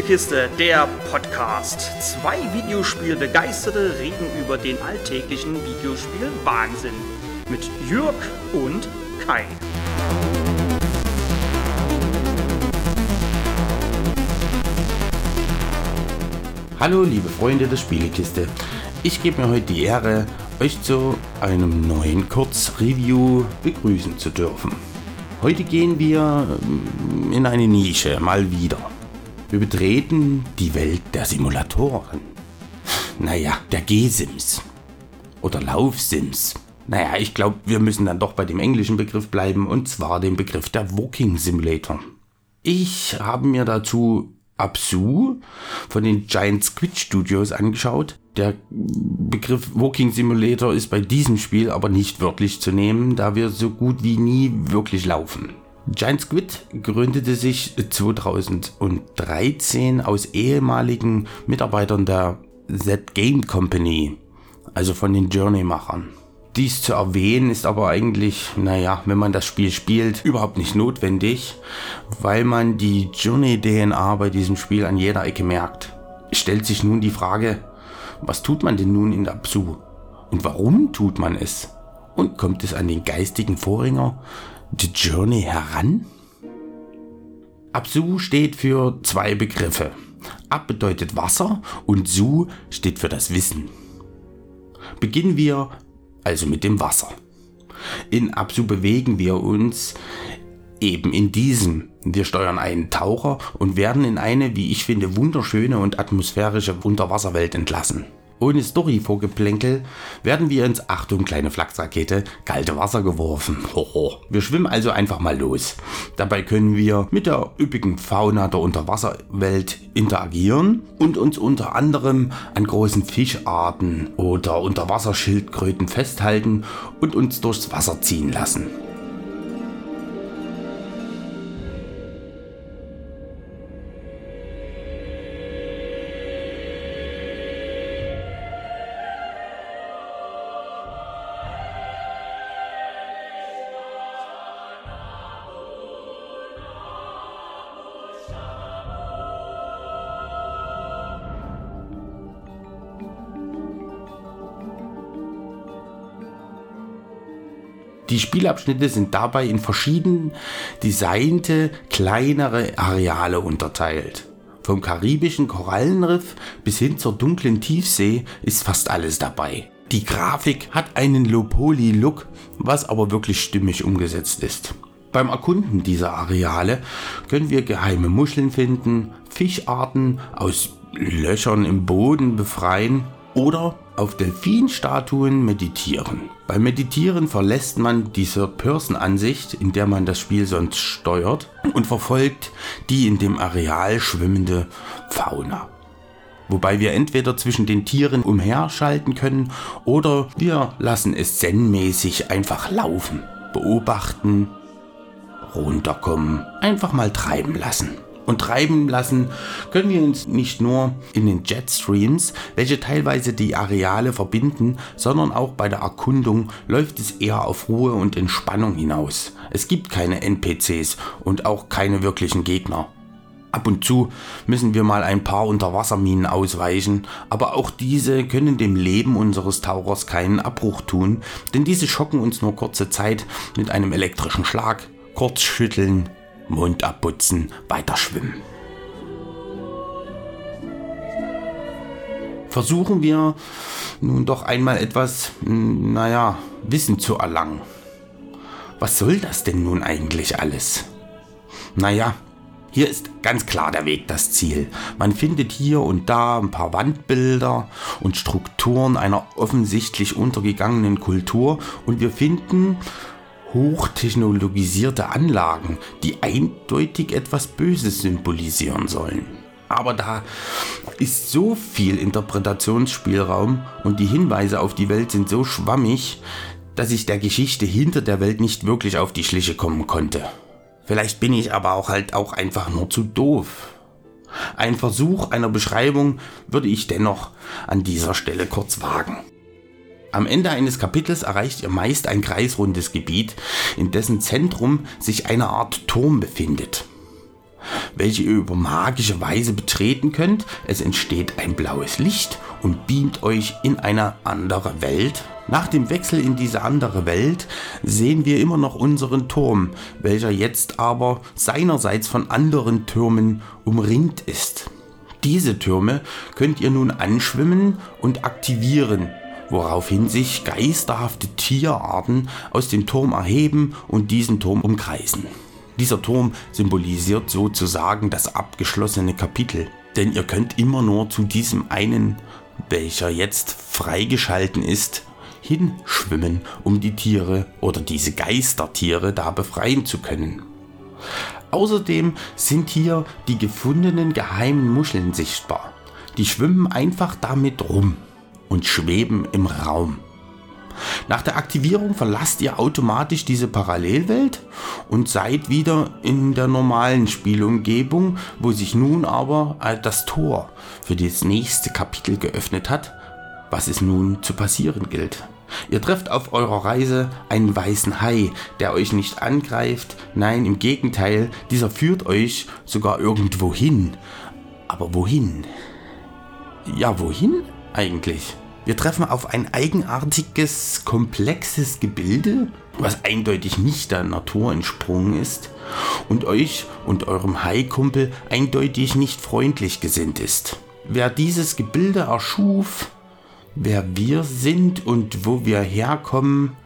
Spielekiste, der Podcast. Zwei Videospielbegeisterte reden über den alltäglichen Videospiel-Wahnsinn. Mit Jürg und Kai. Hallo liebe Freunde der Spielekiste. Ich gebe mir heute die Ehre, euch zu einem neuen Kurzreview begrüßen zu dürfen. Heute gehen wir ähm, in eine Nische, mal wieder. Wir betreten die Welt der Simulatoren. Naja, der G-Sims. Oder Laufsims. Naja, ich glaube, wir müssen dann doch bei dem englischen Begriff bleiben, und zwar dem Begriff der Walking Simulator. Ich habe mir dazu Absu von den Giant Squid Studios angeschaut. Der Begriff Walking Simulator ist bei diesem Spiel aber nicht wörtlich zu nehmen, da wir so gut wie nie wirklich laufen. Giant Squid gründete sich 2013 aus ehemaligen Mitarbeitern der Z Game Company, also von den Journey-Machern. Dies zu erwähnen ist aber eigentlich, naja, wenn man das Spiel spielt, überhaupt nicht notwendig, weil man die Journey-DNA bei diesem Spiel an jeder Ecke merkt. Stellt sich nun die Frage, was tut man denn nun in der Psu? Und warum tut man es? Und kommt es an den geistigen Vorgänger The Journey heran? Absu steht für zwei Begriffe. Ab bedeutet Wasser und Su steht für das Wissen. Beginnen wir also mit dem Wasser. In Absu bewegen wir uns eben in diesem. Wir steuern einen Taucher und werden in eine, wie ich finde, wunderschöne und atmosphärische Unterwasserwelt entlassen. Ohne Story-Vorgeplänkel werden wir ins Achtung kleine Flachsrakete kalte Wasser geworfen. Hoho. Wir schwimmen also einfach mal los. Dabei können wir mit der üppigen Fauna der Unterwasserwelt interagieren und uns unter anderem an großen Fischarten oder Unterwasserschildkröten festhalten und uns durchs Wasser ziehen lassen. Die Spielabschnitte sind dabei in verschieden designte kleinere Areale unterteilt. Vom karibischen Korallenriff bis hin zur dunklen Tiefsee ist fast alles dabei. Die Grafik hat einen Low-Poly-Look, was aber wirklich stimmig umgesetzt ist. Beim Erkunden dieser Areale können wir geheime Muscheln finden, Fischarten aus Löchern im Boden befreien oder auf Delfinstatuen meditieren. Beim Meditieren verlässt man die Third-Person-Ansicht, in der man das Spiel sonst steuert, und verfolgt die in dem Areal schwimmende Fauna. Wobei wir entweder zwischen den Tieren umherschalten können oder wir lassen es zen-mäßig einfach laufen, beobachten, runterkommen, einfach mal treiben lassen und treiben lassen können wir uns nicht nur in den Jetstreams, welche teilweise die Areale verbinden, sondern auch bei der Erkundung läuft es eher auf Ruhe und Entspannung hinaus. Es gibt keine NPCs und auch keine wirklichen Gegner. Ab und zu müssen wir mal ein paar Unterwasserminen ausweichen, aber auch diese können dem Leben unseres Tauchers keinen Abbruch tun, denn diese schocken uns nur kurze Zeit mit einem elektrischen Schlag, kurz schütteln, Mund abputzen, weiter schwimmen. Versuchen wir nun doch einmal etwas, naja, Wissen zu erlangen. Was soll das denn nun eigentlich alles? Naja, hier ist ganz klar der Weg das Ziel. Man findet hier und da ein paar Wandbilder und Strukturen einer offensichtlich untergegangenen Kultur und wir finden hochtechnologisierte Anlagen, die eindeutig etwas Böses symbolisieren sollen. Aber da ist so viel Interpretationsspielraum und die Hinweise auf die Welt sind so schwammig, dass ich der Geschichte hinter der Welt nicht wirklich auf die Schliche kommen konnte. Vielleicht bin ich aber auch halt auch einfach nur zu doof. Ein Versuch einer Beschreibung würde ich dennoch an dieser Stelle kurz wagen. Am Ende eines Kapitels erreicht ihr meist ein kreisrundes Gebiet, in dessen Zentrum sich eine Art Turm befindet. welche ihr über magische Weise betreten könnt. Es entsteht ein blaues Licht und beamt euch in eine andere Welt. Nach dem Wechsel in diese andere Welt sehen wir immer noch unseren Turm, welcher jetzt aber seinerseits von anderen Türmen umringt ist. Diese Türme könnt ihr nun anschwimmen und aktivieren, woraufhin sich geisterhafte Tierarten aus dem Turm erheben und diesen Turm umkreisen. Dieser Turm symbolisiert sozusagen das abgeschlossene Kapitel, denn ihr könnt immer nur zu diesem einen, welcher jetzt freigeschalten ist, hinschwimmen, um die Tiere oder diese Geistertiere da befreien zu können. Außerdem sind hier die gefundenen geheimen Muscheln sichtbar. Die schwimmen einfach damit rum und schweben im Raum. Nach der Aktivierung verlasst ihr automatisch diese Parallelwelt und seid wieder in der normalen Spielumgebung, wo sich nun aber das Tor für das nächste Kapitel geöffnet hat, was es nun zu passieren gilt. Ihr trefft auf eurer Reise einen weißen Hai, der euch nicht angreift, nein, im Gegenteil, dieser führt euch sogar irgendwo hin. Aber wohin? Ja, wohin eigentlich? Wir treffen auf ein eigenartiges, komplexes Gebilde, was eindeutig nicht der Natur entsprungen ist und euch und eurem Haikumpel eindeutig nicht freundlich gesinnt ist. Wer dieses Gebilde erschuf, wer wir sind und wo wir herkommen,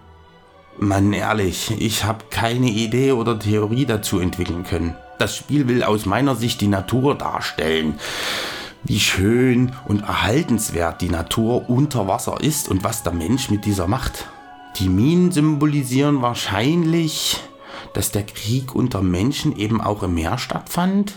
Mann, ehrlich, ich habe keine Idee oder Theorie dazu entwickeln können. Das Spiel will aus meiner Sicht die Natur darstellen. Wie schön und erhaltenswert die Natur unter Wasser ist und was der Mensch mit dieser macht. Die Minen symbolisieren wahrscheinlich, dass der Krieg unter Menschen eben auch im Meer stattfand.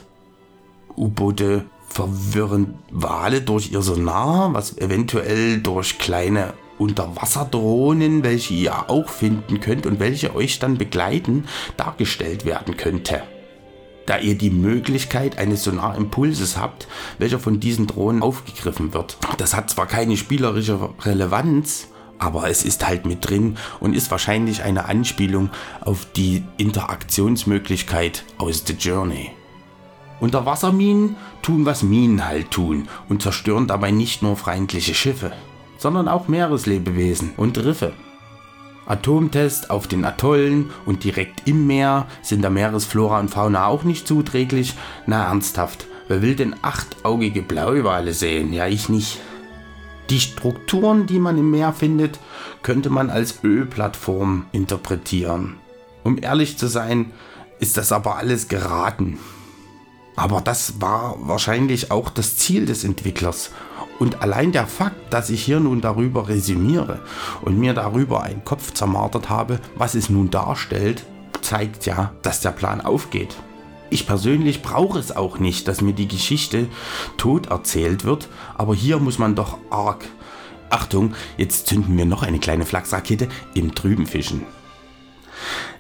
U-Boote verwirren Wale durch ihr Sonar, was eventuell durch kleine Unterwasserdrohnen, welche ihr auch finden könnt und welche euch dann begleiten, dargestellt werden könnte. Da ihr die Möglichkeit eines Sonarimpulses habt, welcher von diesen Drohnen aufgegriffen wird. Das hat zwar keine spielerische Relevanz, aber es ist halt mit drin und ist wahrscheinlich eine Anspielung auf die Interaktionsmöglichkeit aus The Journey. Unterwasserminen tun, was Minen halt tun und zerstören dabei nicht nur feindliche Schiffe, sondern auch Meereslebewesen und Riffe. Atomtests auf den Atollen und direkt im Meer sind der Meeresflora und Fauna auch nicht zuträglich. Na ernsthaft, wer will denn achtaugige Blauwale sehen? Ja, ich nicht. Die Strukturen, die man im Meer findet, könnte man als Ölplattform interpretieren. Um ehrlich zu sein, ist das aber alles geraten. Aber das war wahrscheinlich auch das Ziel des Entwicklers. Und allein der Fakt, dass ich hier nun darüber resümiere und mir darüber einen Kopf zermartert habe, was es nun darstellt, zeigt ja, dass der Plan aufgeht. Ich persönlich brauche es auch nicht, dass mir die Geschichte tot erzählt wird, aber hier muss man doch arg. Achtung, jetzt zünden wir noch eine kleine Flachsrakete im Trüben fischen.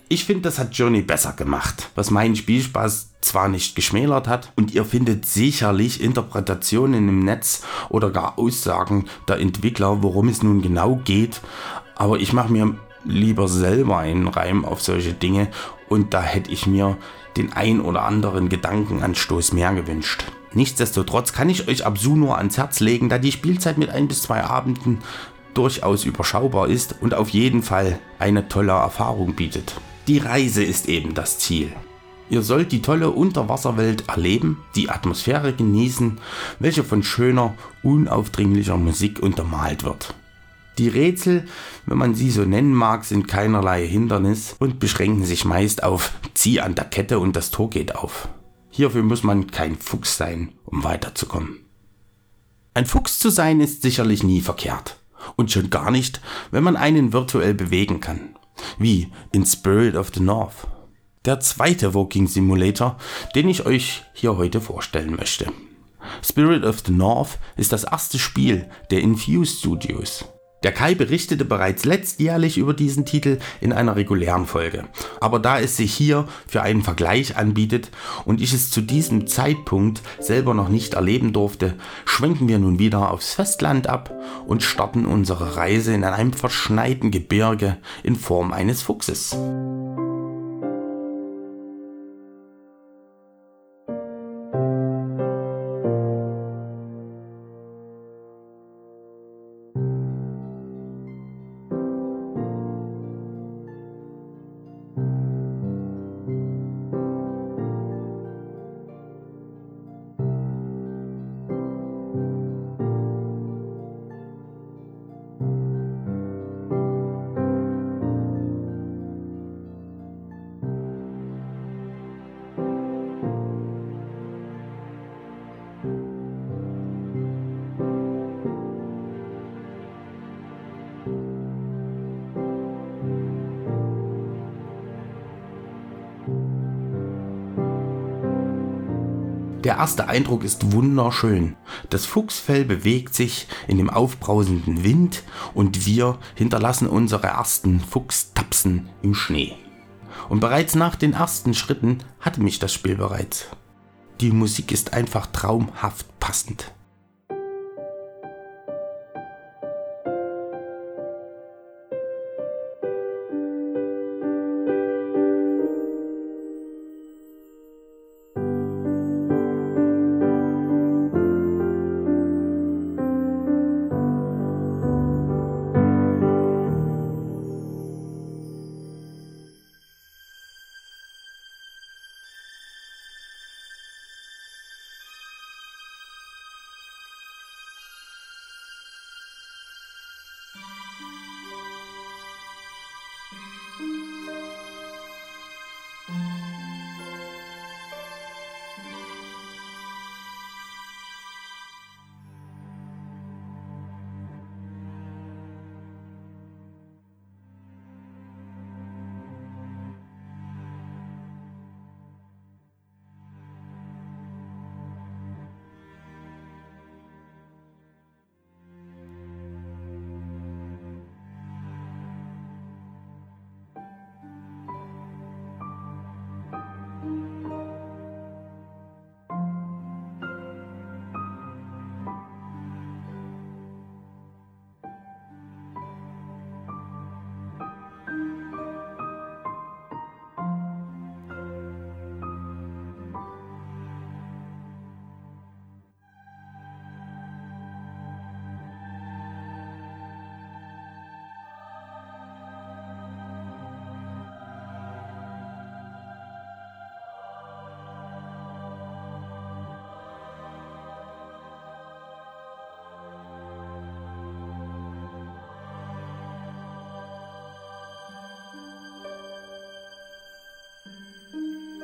Ich finde, das hat Journey besser gemacht, was meinen Spielspaß zwar nicht geschmälert hat und ihr findet sicherlich Interpretationen im Netz oder gar Aussagen der Entwickler, worum es nun genau geht, aber ich mache mir lieber selber einen Reim auf solche Dinge und da hätte ich mir den ein oder anderen Gedankenanstoß mehr gewünscht. Nichtsdestotrotz kann ich euch Absuno ans Herz legen, da die Spielzeit mit ein bis zwei Abenden durchaus überschaubar ist und auf jeden Fall eine tolle Erfahrung bietet. Die Reise ist eben das Ziel. Ihr sollt die tolle Unterwasserwelt erleben, die Atmosphäre genießen, welche von schöner, unaufdringlicher Musik untermalt wird. Die Rätsel, wenn man sie so nennen mag, sind keinerlei Hindernis und beschränken sich meist auf Zieh an der Kette und das Tor geht auf. Hierfür muss man kein Fuchs sein, um weiterzukommen. Ein Fuchs zu sein ist sicherlich nie verkehrt. Und schon gar nicht, wenn man einen virtuell bewegen kann wie in Spirit of the North. Der zweite Walking Simulator, den ich euch hier heute vorstellen möchte. Spirit of the North ist das erste Spiel der Infuse Studios. Der Kai berichtete bereits letztjährlich über diesen Titel in einer regulären Folge. Aber da es sich hier für einen Vergleich anbietet und ich es zu diesem Zeitpunkt selber noch nicht erleben durfte, schwenken wir nun wieder aufs Festland ab und starten unsere Reise in einem verschneiten Gebirge in Form eines Fuchses. Der erste Eindruck ist wunderschön. Das Fuchsfell bewegt sich in dem aufbrausenden Wind und wir hinterlassen unsere ersten Fuchstapsen im Schnee. Und bereits nach den ersten Schritten hatte mich das Spiel bereits. Die Musik ist einfach traumhaft passend.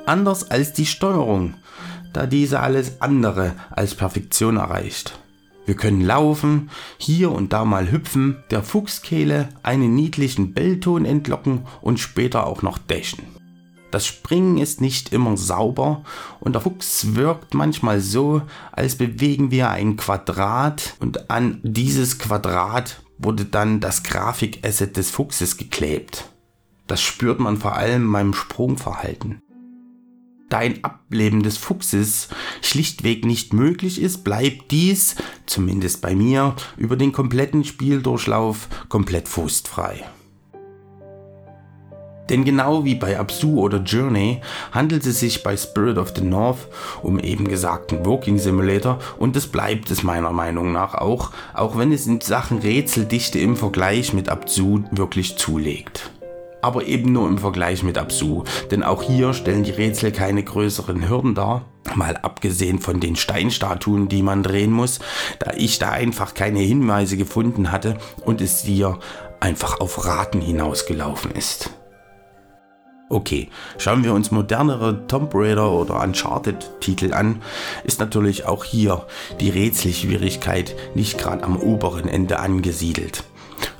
Anders als die Steuerung, da diese alles andere als Perfektion erreicht. Wir können laufen, hier und da mal hüpfen, der Fuchskehle einen niedlichen Bellton entlocken und später auch noch dashen. Das Springen ist nicht immer sauber und der Fuchs wirkt manchmal so, als bewegen wir ein Quadrat und an dieses Quadrat wurde dann das Grafikasset des Fuchses geklebt. Das spürt man vor allem beim Sprungverhalten. Da Ableben des Fuchses schlichtweg nicht möglich ist, bleibt dies, zumindest bei mir, über den kompletten Spieldurchlauf komplett frustfrei. Denn genau wie bei Absu oder Journey handelt es sich bei Spirit of the North um eben gesagten Walking Simulator und es bleibt es meiner Meinung nach auch, auch wenn es in Sachen Rätseldichte im Vergleich mit Absu wirklich zulegt aber eben nur im Vergleich mit Absu, denn auch hier stellen die Rätsel keine größeren Hürden dar. Mal abgesehen von den Steinstatuen, die man drehen muss, da ich da einfach keine Hinweise gefunden hatte und es hier einfach auf Raten hinausgelaufen ist. Okay, schauen wir uns modernere Tomb Raider oder Uncharted-Titel an, ist natürlich auch hier die Rätselschwierigkeit nicht gerade am oberen Ende angesiedelt.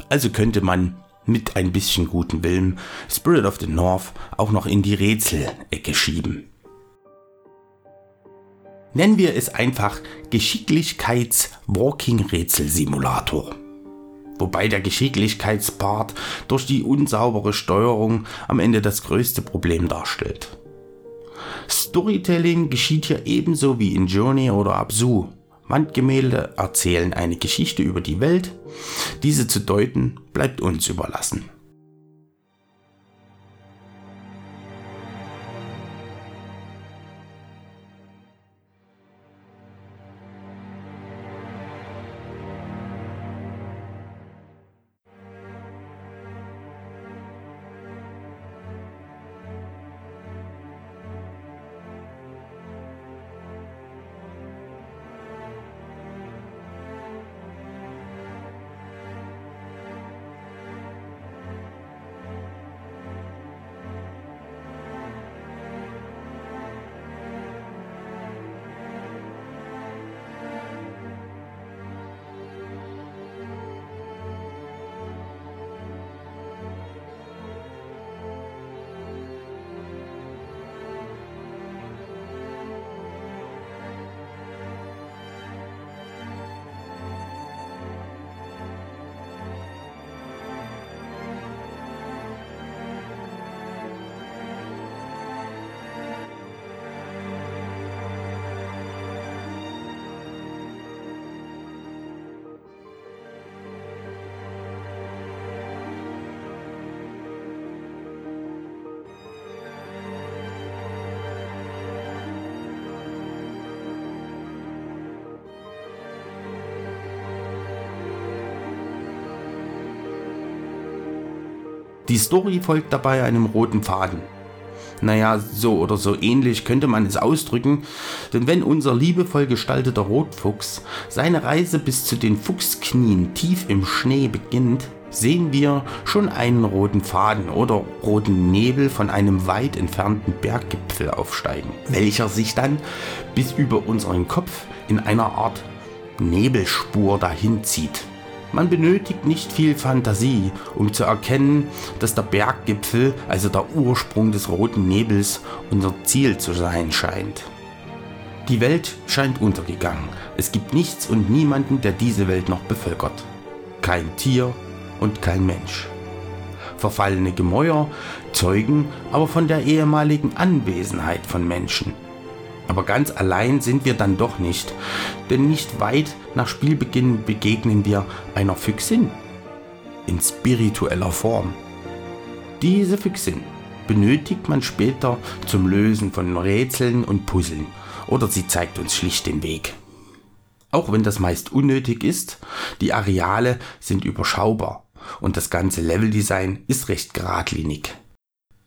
Also könnte man mit ein bisschen guten Willen Spirit of the North auch noch in die Rätselecke schieben. Nennen wir es einfach Geschicklichkeits-Walking-Rätselsimulator. Wobei der Geschicklichkeitspart durch die unsaubere Steuerung am Ende das größte Problem darstellt. Storytelling geschieht hier ebenso wie in Journey oder Absu. Wandgemälde erzählen eine Geschichte über die Welt. Diese zu deuten bleibt uns überlassen. Die Story folgt dabei einem roten Faden. Naja, so oder so ähnlich könnte man es ausdrücken, denn wenn unser liebevoll gestalteter Rotfuchs seine Reise bis zu den Fuchsknien tief im Schnee beginnt, sehen wir schon einen roten Faden oder roten Nebel von einem weit entfernten Berggipfel aufsteigen, welcher sich dann bis über unseren Kopf in einer Art Nebelspur dahin zieht. Man benötigt nicht viel Fantasie, um zu erkennen, dass der Berggipfel, also der Ursprung des roten Nebels, unser Ziel zu sein scheint. Die Welt scheint untergegangen. Es gibt nichts und niemanden, der diese Welt noch bevölkert. Kein Tier und kein Mensch. Verfallene Gemäuer zeugen aber von der ehemaligen Anwesenheit von Menschen. Aber ganz allein sind wir dann doch nicht, denn nicht weit nach Spielbeginn begegnen wir einer Füchsin in spiritueller Form. Diese Füchsin benötigt man später zum Lösen von Rätseln und Puzzeln oder sie zeigt uns schlicht den Weg. Auch wenn das meist unnötig ist, die Areale sind überschaubar und das ganze Leveldesign ist recht geradlinig.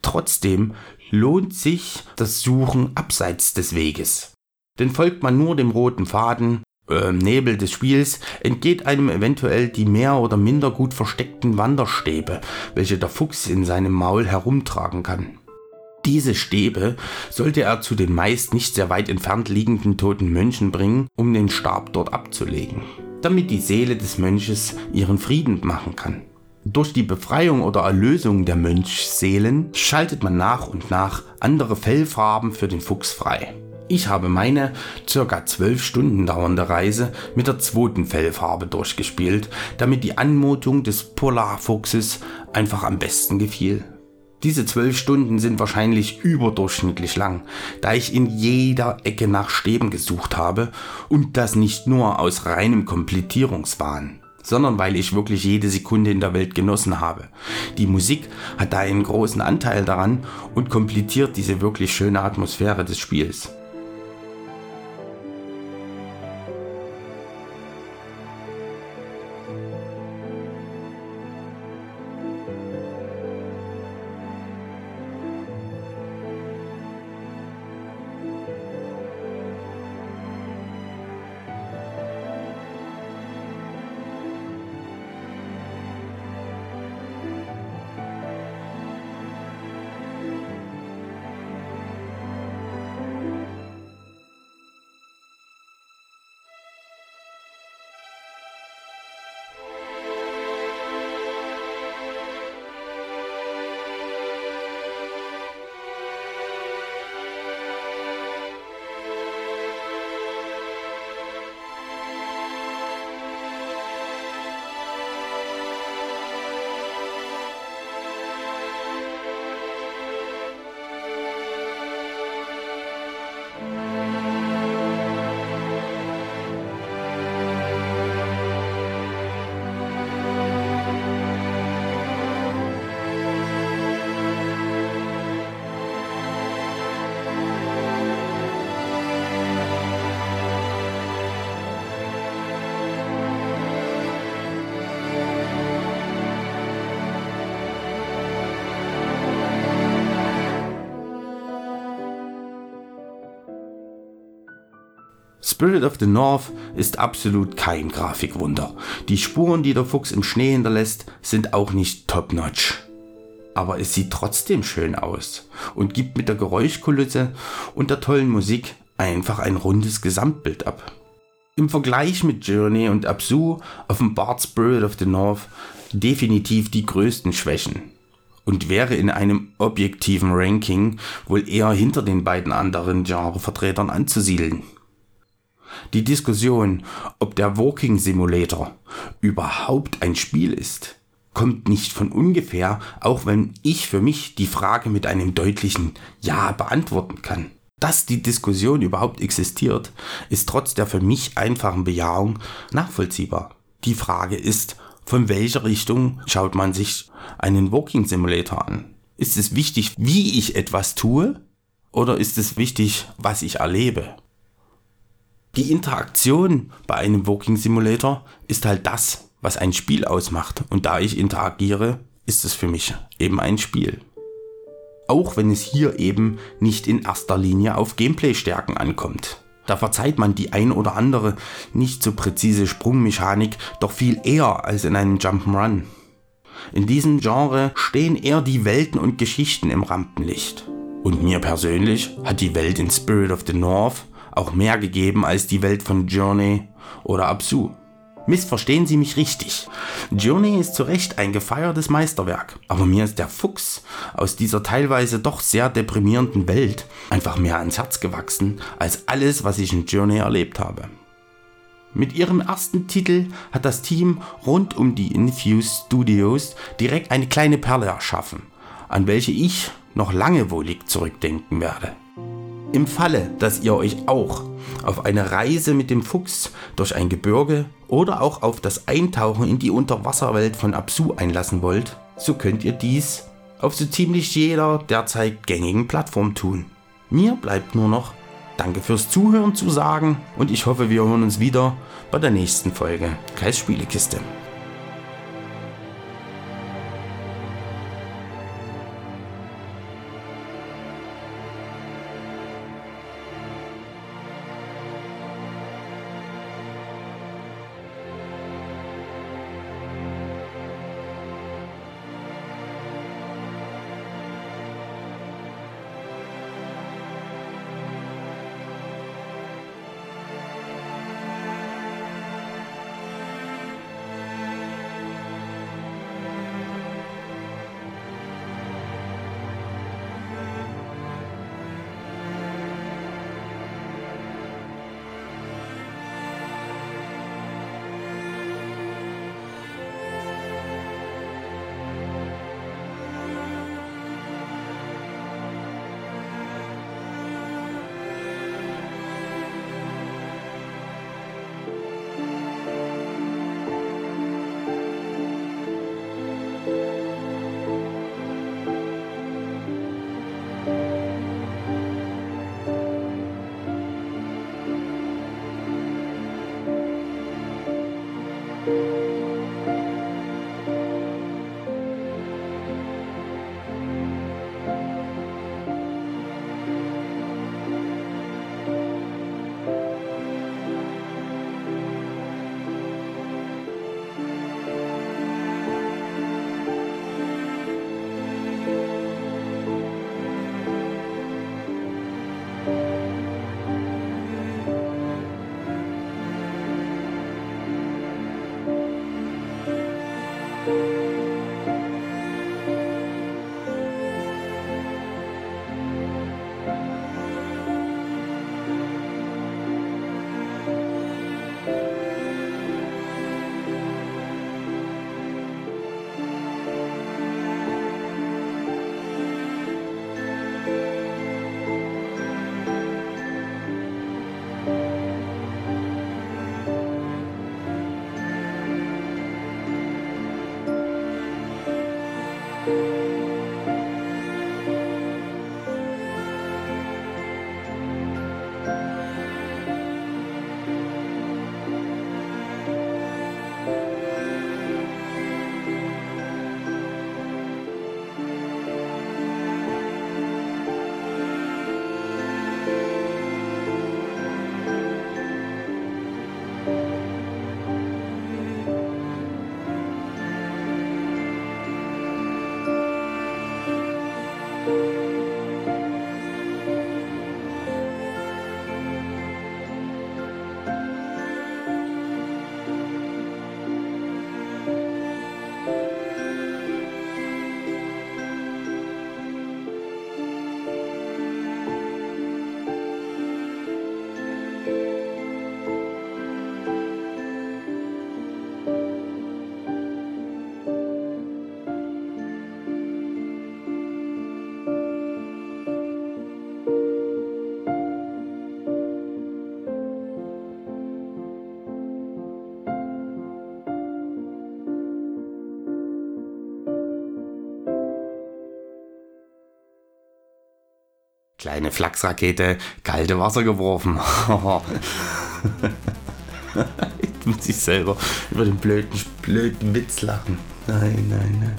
Trotzdem lohnt sich das Suchen abseits des Weges. Denn folgt man nur dem roten Faden, äh, Nebel des Spiels, entgeht einem eventuell die mehr oder minder gut versteckten Wanderstäbe, welche der Fuchs in seinem Maul herumtragen kann. Diese Stäbe sollte er zu den meist nicht sehr weit entfernt liegenden toten Mönchen bringen, um den Stab dort abzulegen, damit die Seele des Mönches ihren Frieden machen kann. Durch die Befreiung oder Erlösung der Mönchsseelen schaltet man nach und nach andere Fellfarben für den Fuchs frei. Ich habe meine circa 12 Stunden dauernde Reise mit der zweiten Fellfarbe durchgespielt, damit die Anmutung des Polarfuchses einfach am besten gefiel. Diese 12 Stunden sind wahrscheinlich überdurchschnittlich lang, da ich in jeder Ecke nach Stäben gesucht habe und das nicht nur aus reinem Komplettierungswahn sondern weil ich wirklich jede Sekunde in der Welt genossen habe. Die Musik hat da einen großen Anteil daran und komplettiert diese wirklich schöne Atmosphäre des Spiels. Spirit of the North ist absolut kein Grafikwunder. Die Spuren, die der Fuchs im Schnee hinterlässt, sind auch nicht top-notch. Aber es sieht trotzdem schön aus und gibt mit der Geräuschkulisse und der tollen Musik einfach ein rundes Gesamtbild ab. Im Vergleich mit Journey und Absu offenbart Spirit of the North definitiv die größten Schwächen und wäre in einem objektiven Ranking wohl eher hinter den beiden anderen Genrevertretern anzusiedeln. Die Diskussion, ob der Walking Simulator überhaupt ein Spiel ist, kommt nicht von ungefähr, auch wenn ich für mich die Frage mit einem deutlichen Ja beantworten kann. Dass die Diskussion überhaupt existiert, ist trotz der für mich einfachen Bejahung nachvollziehbar. Die Frage ist, von welcher Richtung schaut man sich einen Walking Simulator an? Ist es wichtig, wie ich etwas tue? Oder ist es wichtig, was ich erlebe? Die Interaktion bei einem Walking Simulator ist halt das, was ein Spiel ausmacht. Und da ich interagiere, ist es für mich eben ein Spiel. Auch wenn es hier eben nicht in erster Linie auf Gameplay-Stärken ankommt. Da verzeiht man die ein oder andere nicht so präzise Sprungmechanik doch viel eher als in einem Jump'n'Run. In diesem Genre stehen eher die Welten und Geschichten im Rampenlicht. Und mir persönlich hat die Welt in Spirit of the North auch mehr gegeben als die Welt von Journey oder Absu. Missverstehen Sie mich richtig. Journey ist zu Recht ein gefeiertes Meisterwerk, aber mir ist der Fuchs aus dieser teilweise doch sehr deprimierenden Welt einfach mehr ans Herz gewachsen als alles, was ich in Journey erlebt habe. Mit ihrem ersten Titel hat das Team rund um die Infuse Studios direkt eine kleine Perle erschaffen, an welche ich noch lange wohlig zurückdenken werde. Im Falle, dass ihr euch auch auf eine Reise mit dem Fuchs durch ein Gebirge oder auch auf das Eintauchen in die Unterwasserwelt von Absu einlassen wollt, so könnt ihr dies auf so ziemlich jeder derzeit gängigen Plattform tun. Mir bleibt nur noch Danke fürs Zuhören zu sagen und ich hoffe, wir hören uns wieder bei der nächsten Folge Kreis Spielekiste. Kleine Flachsrakete, kalte Wasser geworfen. Jetzt muss ich selber über den blöden, blöden Witz lachen. Nein, nein, nein.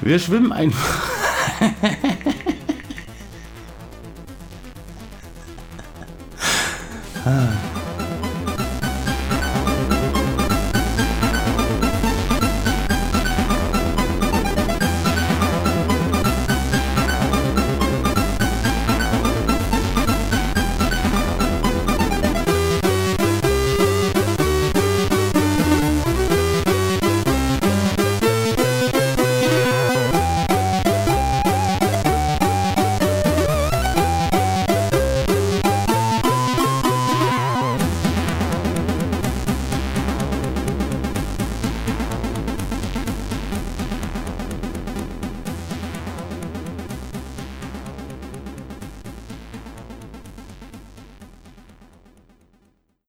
Wir schwimmen einfach.